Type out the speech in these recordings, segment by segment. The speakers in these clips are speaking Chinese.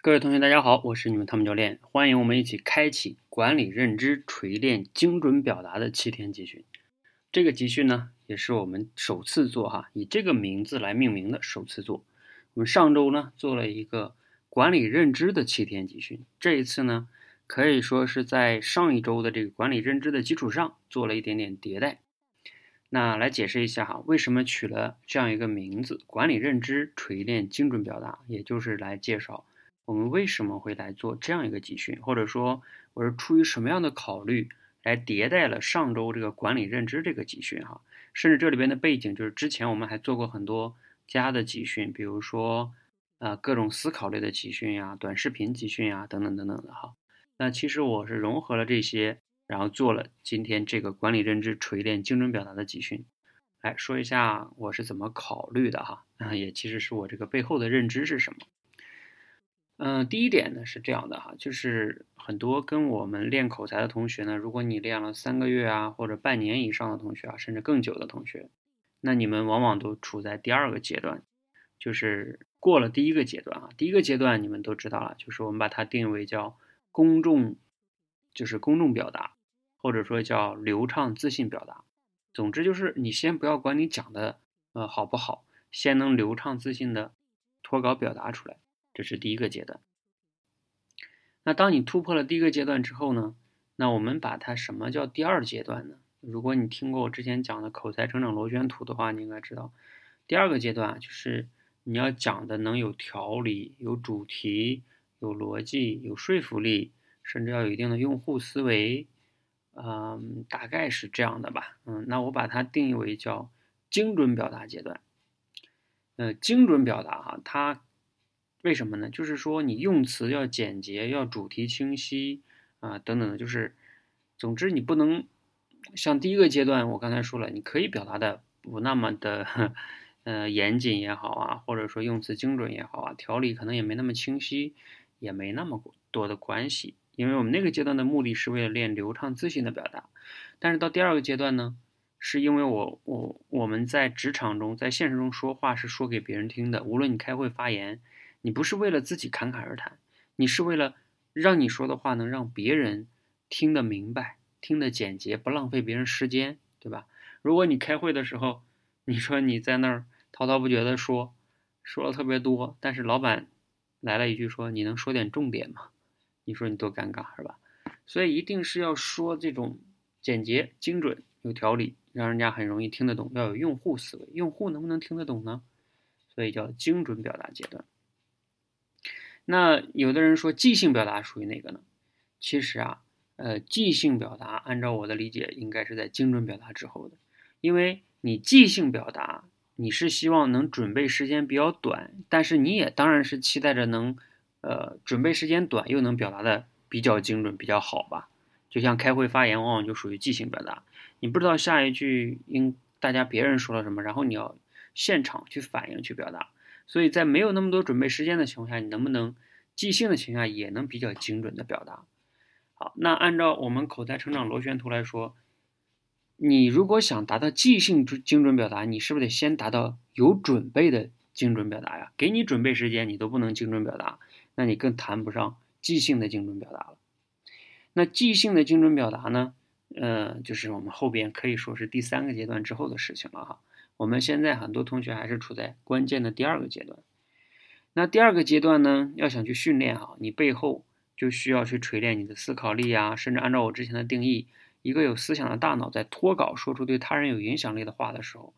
各位同学，大家好，我是你们汤姆教练，欢迎我们一起开启管理认知、锤炼精准表达的七天集训。这个集训呢，也是我们首次做哈，以这个名字来命名的首次做。我们上周呢做了一个管理认知的七天集训，这一次呢可以说是在上一周的这个管理认知的基础上做了一点点迭代。那来解释一下哈，为什么取了这样一个名字“管理认知、锤炼精准表达”，也就是来介绍。我们为什么会来做这样一个集训，或者说我是出于什么样的考虑来迭代了上周这个管理认知这个集训哈？甚至这里边的背景就是之前我们还做过很多家的集训，比如说呃各种思考类的集训呀、短视频集训呀等等等等的哈。那其实我是融合了这些，然后做了今天这个管理认知锤炼精准表达的集训，来说一下我是怎么考虑的哈。啊，也其实是我这个背后的认知是什么。嗯，第一点呢是这样的哈，就是很多跟我们练口才的同学呢，如果你练了三个月啊，或者半年以上的同学啊，甚至更久的同学，那你们往往都处在第二个阶段，就是过了第一个阶段啊。第一个阶段你们都知道了，就是我们把它定义为叫公众，就是公众表达，或者说叫流畅自信表达。总之就是你先不要管你讲的呃好不好，先能流畅自信的脱稿表达出来。这是第一个阶段。那当你突破了第一个阶段之后呢？那我们把它什么叫第二阶段呢？如果你听过我之前讲的口才成长螺旋图的话，你应该知道，第二个阶段就是你要讲的能有条理、有主题、有逻辑、有说服力，甚至要有一定的用户思维。嗯，大概是这样的吧。嗯，那我把它定义为叫精准表达阶段。呃，精准表达哈，它。为什么呢？就是说你用词要简洁，要主题清晰啊，等等的。就是，总之你不能像第一个阶段，我刚才说了，你可以表达的不那么的呃严谨也好啊，或者说用词精准也好啊，条理可能也没那么清晰，也没那么多的关系。因为我们那个阶段的目的是为了练流畅自信的表达，但是到第二个阶段呢，是因为我我我们在职场中，在现实中说话是说给别人听的，无论你开会发言。你不是为了自己侃侃而谈，你是为了让你说的话能让别人听得明白、听得简洁，不浪费别人时间，对吧？如果你开会的时候，你说你在那儿滔滔不绝的说，说了特别多，但是老板来了一句说：“你能说点重点吗？”你说你多尴尬，是吧？所以一定是要说这种简洁、精准、有条理，让人家很容易听得懂，要有用户思维。用户能不能听得懂呢？所以叫精准表达阶段。那有的人说即兴表达属于哪个呢？其实啊，呃，即兴表达按照我的理解，应该是在精准表达之后的，因为你即兴表达，你是希望能准备时间比较短，但是你也当然是期待着能，呃，准备时间短又能表达的比较精准、比较好吧？就像开会发言，往往就属于即兴表达，你不知道下一句应大家别人说了什么，然后你要现场去反应去表达。所以在没有那么多准备时间的情况下，你能不能即兴的情况下也能比较精准的表达？好，那按照我们口才成长螺旋图来说，你如果想达到即兴精准表达，你是不是得先达到有准备的精准表达呀？给你准备时间，你都不能精准表达，那你更谈不上即兴的精准表达了。那即兴的精准表达呢？呃，就是我们后边可以说是第三个阶段之后的事情了哈。我们现在很多同学还是处在关键的第二个阶段。那第二个阶段呢，要想去训练哈，你背后就需要去锤炼你的思考力啊，甚至按照我之前的定义，一个有思想的大脑在脱稿说出对他人有影响力的话的时候，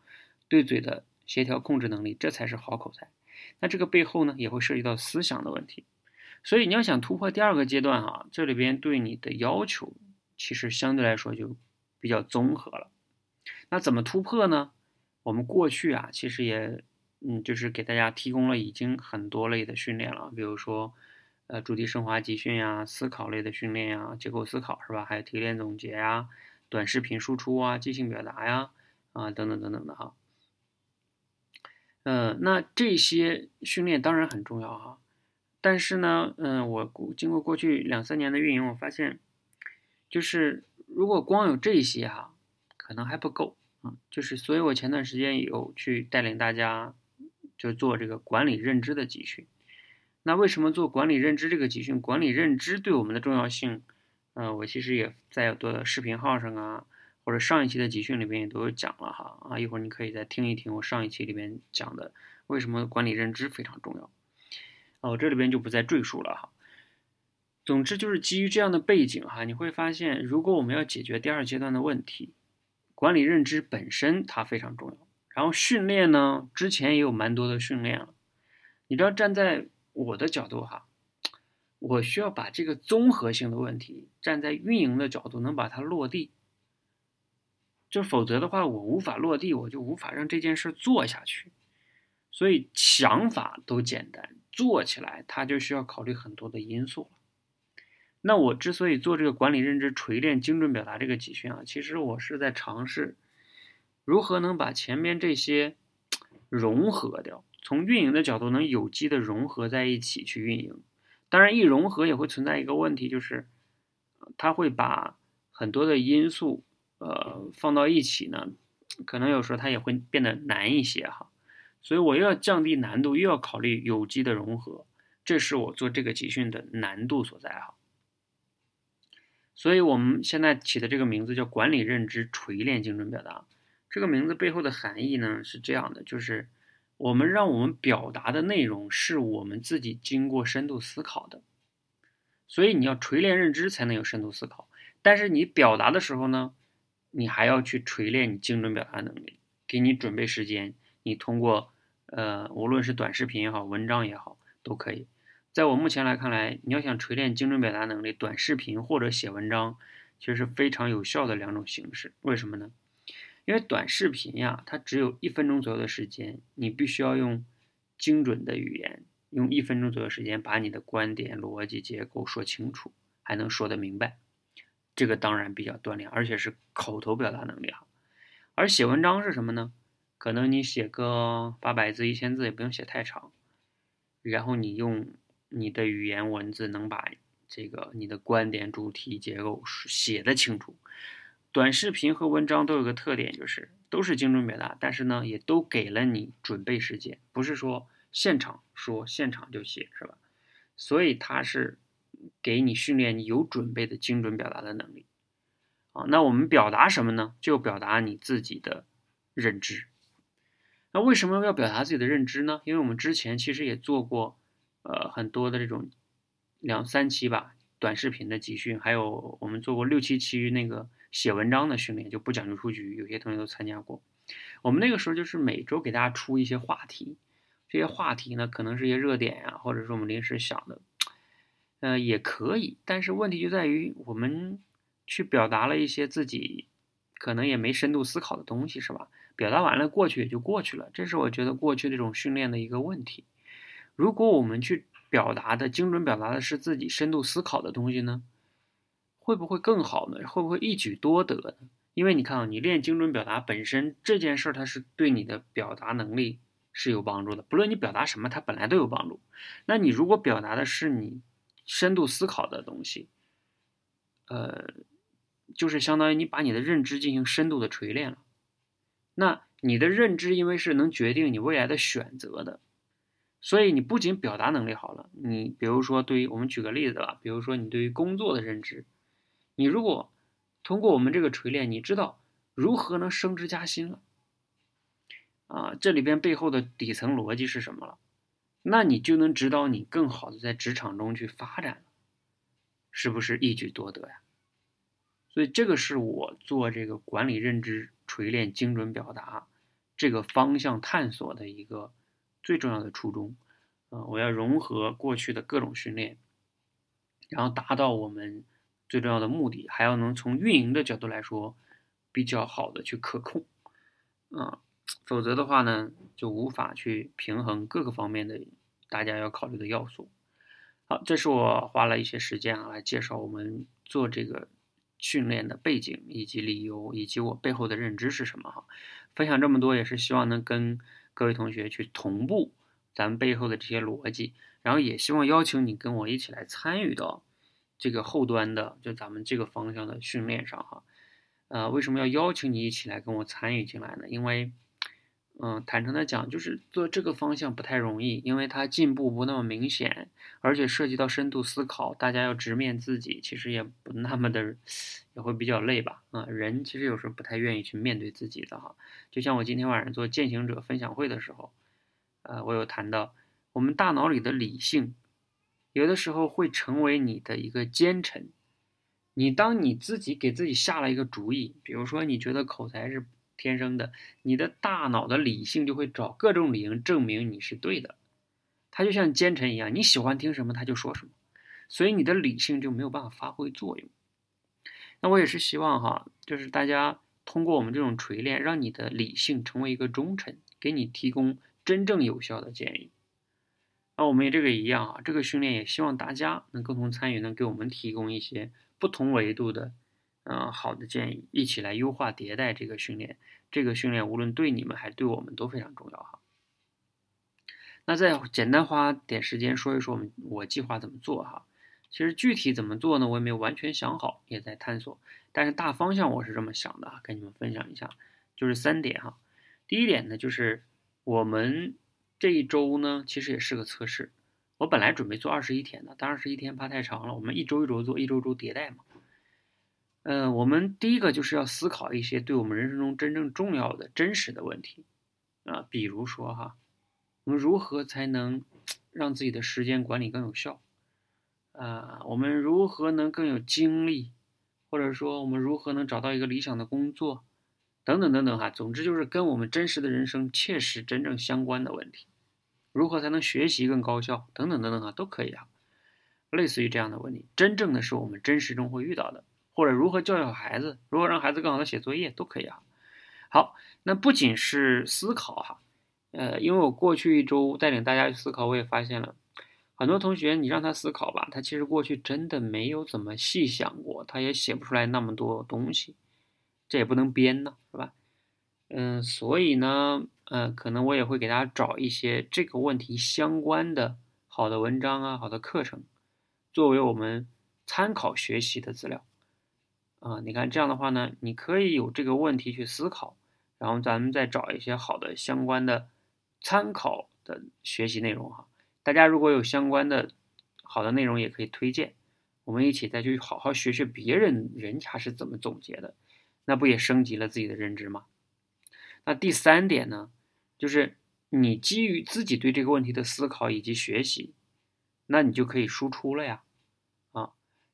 对嘴的协调控制能力，这才是好口才。那这个背后呢，也会涉及到思想的问题。所以你要想突破第二个阶段哈，这里边对你的要求其实相对来说就比较综合了。那怎么突破呢？我们过去啊，其实也，嗯，就是给大家提供了已经很多类的训练了，比如说，呃，主题升华集训呀，思考类的训练呀，结构思考是吧？还有提炼总结呀，短视频输出啊，即兴表达呀，啊，等等等等的哈。嗯，那这些训练当然很重要哈，但是呢，嗯，我经过过去两三年的运营，我发现，就是如果光有这些哈，可能还不够。啊，就是，所以我前段时间有去带领大家，就做这个管理认知的集训。那为什么做管理认知这个集训？管理认知对我们的重要性，呃，我其实也在很多的视频号上啊，或者上一期的集训里边也都有讲了哈啊，一会儿你可以再听一听我上一期里边讲的为什么管理认知非常重要，啊，我这里边就不再赘述了哈。总之就是基于这样的背景哈，你会发现，如果我们要解决第二阶段的问题，管理认知本身它非常重要。然后训练呢，之前也有蛮多的训练了，你知道站在。我的角度哈，我需要把这个综合性的问题站在运营的角度能把它落地，就否则的话我无法落地，我就无法让这件事做下去。所以想法都简单，做起来它就需要考虑很多的因素了。那我之所以做这个管理认知锤炼精准表达这个集训啊，其实我是在尝试如何能把前面这些 融合掉。从运营的角度，能有机的融合在一起去运营。当然，一融合也会存在一个问题，就是它会把很多的因素，呃，放到一起呢，可能有时候它也会变得难一些哈。所以我又要降低难度，又要考虑有机的融合，这是我做这个集训的难度所在哈。所以我们现在起的这个名字叫“管理认知锤炼精准表达”。这个名字背后的含义呢是这样的，就是。我们让我们表达的内容是我们自己经过深度思考的，所以你要锤炼认知才能有深度思考。但是你表达的时候呢，你还要去锤炼你精准表达能力，给你准备时间。你通过呃，无论是短视频也好，文章也好，都可以。在我目前来看来，你要想锤炼精准表达能力，短视频或者写文章，其实是非常有效的两种形式。为什么呢？因为短视频呀，它只有一分钟左右的时间，你必须要用精准的语言，用一分钟左右时间把你的观点、逻辑结构说清楚，还能说得明白，这个当然比较锻炼，而且是口头表达能力哈。而写文章是什么呢？可能你写个八百字、一千字也不用写太长，然后你用你的语言文字能把这个你的观点、主题、结构写得清楚。短视频和文章都有个特点，就是都是精准表达，但是呢，也都给了你准备时间，不是说现场说现场就写，是吧？所以它是给你训练你有准备的精准表达的能力啊。那我们表达什么呢？就表达你自己的认知。那为什么要表达自己的认知呢？因为我们之前其实也做过呃很多的这种两三期吧短视频的集训，还有我们做过六七期那个。写文章的训练就不讲究出局，有些同学都参加过。我们那个时候就是每周给大家出一些话题，这些话题呢可能是一些热点呀，或者是我们临时想的，呃也可以。但是问题就在于我们去表达了一些自己可能也没深度思考的东西，是吧？表达完了过去也就过去了，这是我觉得过去这种训练的一个问题。如果我们去表达的精准表达的是自己深度思考的东西呢？会不会更好呢？会不会一举多得呢？因为你看啊，你练精准表达本身这件事儿，它是对你的表达能力是有帮助的。不论你表达什么，它本来都有帮助。那你如果表达的是你深度思考的东西，呃，就是相当于你把你的认知进行深度的锤炼了。那你的认知，因为是能决定你未来的选择的，所以你不仅表达能力好了，你比如说对于我们举个例子吧，比如说你对于工作的认知。你如果通过我们这个锤炼，你知道如何能升职加薪了，啊，这里边背后的底层逻辑是什么了？那你就能指导你更好的在职场中去发展了，是不是一举多得呀？所以这个是我做这个管理认知锤炼精准表达这个方向探索的一个最重要的初衷，啊，我要融合过去的各种训练，然后达到我们。最重要的目的还要能从运营的角度来说比较好的去可控，啊，否则的话呢就无法去平衡各个方面的大家要考虑的要素。好，这是我花了一些时间啊来介绍我们做这个训练的背景以及理由以及我背后的认知是什么哈。分享这么多也是希望能跟各位同学去同步咱们背后的这些逻辑，然后也希望邀请你跟我一起来参与到。这个后端的，就咱们这个方向的训练上哈，呃，为什么要邀请你一起来跟我参与进来呢？因为，嗯，坦诚的讲，就是做这个方向不太容易，因为它进步不那么明显，而且涉及到深度思考，大家要直面自己，其实也不那么的，也会比较累吧。啊，人其实有时候不太愿意去面对自己的哈。就像我今天晚上做践行者分享会的时候，呃，我有谈到，我们大脑里的理性，有的时候会成为你的一个奸臣。你当你自己给自己下了一个主意，比如说你觉得口才是。天生的，你的大脑的理性就会找各种理由证明你是对的，它就像奸臣一样，你喜欢听什么他就说什么，所以你的理性就没有办法发挥作用。那我也是希望哈，就是大家通过我们这种锤炼，让你的理性成为一个忠臣，给你提供真正有效的建议。那我们也这个一样啊，这个训练也希望大家能共同参与，能给我们提供一些不同维度的。嗯，好的建议，一起来优化迭代这个训练。这个训练无论对你们还对我们都非常重要哈。那再简单花点时间说一说我们我计划怎么做哈。其实具体怎么做呢，我也没有完全想好，也在探索。但是大方向我是这么想的啊，跟你们分享一下，就是三点哈。第一点呢，就是我们这一周呢，其实也是个测试。我本来准备做二十一天的，但二十一天怕太长了，我们一周一周做，一周周迭代嘛。嗯，我们第一个就是要思考一些对我们人生中真正重要的真实的问题啊，比如说哈，我们如何才能 让自己的时间管理更有效？啊，我们如何能更有精力？或者说，我们如何能找到一个理想的工作？等等等等哈，总之就是跟我们真实的人生切实真正相关的问题。如何才能学习更高效？等等等等哈，都可以啊，类似于这样的问题，真正的是我们真实中会遇到的。或者如何教育好孩子，如何让孩子更好的写作业都可以啊。好，那不仅是思考哈，呃，因为我过去一周带领大家去思考，我也发现了很多同学，你让他思考吧，他其实过去真的没有怎么细想过，他也写不出来那么多东西，这也不能编呢，是吧？嗯，所以呢，呃，可能我也会给大家找一些这个问题相关的好的文章啊，好的课程，作为我们参考学习的资料。啊，你看这样的话呢，你可以有这个问题去思考，然后咱们再找一些好的相关的参考的学习内容哈。大家如果有相关的好的内容，也可以推荐，我们一起再去好好学学别人人家是怎么总结的，那不也升级了自己的认知吗？那第三点呢，就是你基于自己对这个问题的思考以及学习，那你就可以输出了呀。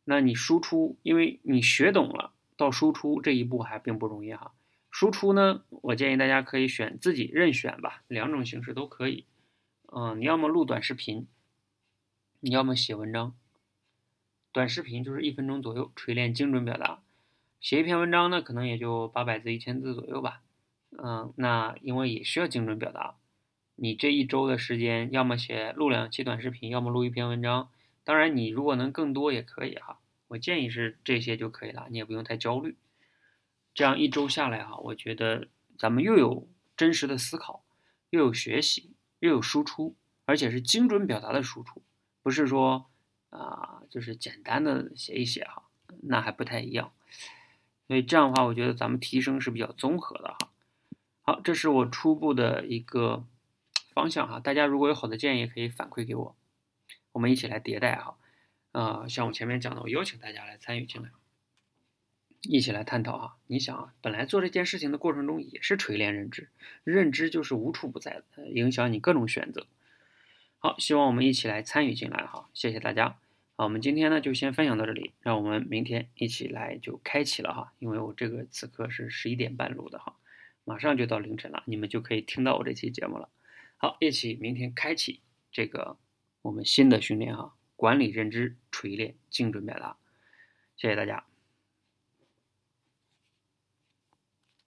那你输出，因为你学懂了，到输出这一步还并不容易哈。输出呢，我建议大家可以选自己任选吧，两种形式都可以。嗯，你要么录短视频，你要么写文章。短视频就是一分钟左右，锤炼精准表达。写一篇文章呢，可能也就八百字、一千字左右吧。嗯，那因为也需要精准表达，你这一周的时间，要么写录两期短视频，要么录一篇文章。当然，你如果能更多也可以哈。我建议是这些就可以了，你也不用太焦虑。这样一周下来哈，我觉得咱们又有真实的思考，又有学习，又有输出，而且是精准表达的输出，不是说啊，就是简单的写一写哈，那还不太一样。所以这样的话，我觉得咱们提升是比较综合的哈。好，这是我初步的一个方向哈，大家如果有好的建议，可以反馈给我。我们一起来迭代哈，啊，像我前面讲的，我邀请大家来参与进来，一起来探讨哈。你想啊，本来做这件事情的过程中也是锤炼认知，认知就是无处不在的，影响你各种选择。好，希望我们一起来参与进来哈，谢谢大家。好，我们今天呢就先分享到这里，让我们明天一起来就开启了哈，因为我这个此刻是十一点半录的哈，马上就到凌晨了，你们就可以听到我这期节目了。好，一起明天开启这个。我们新的训练哈，管理认知，锤炼精准表达，谢谢大家。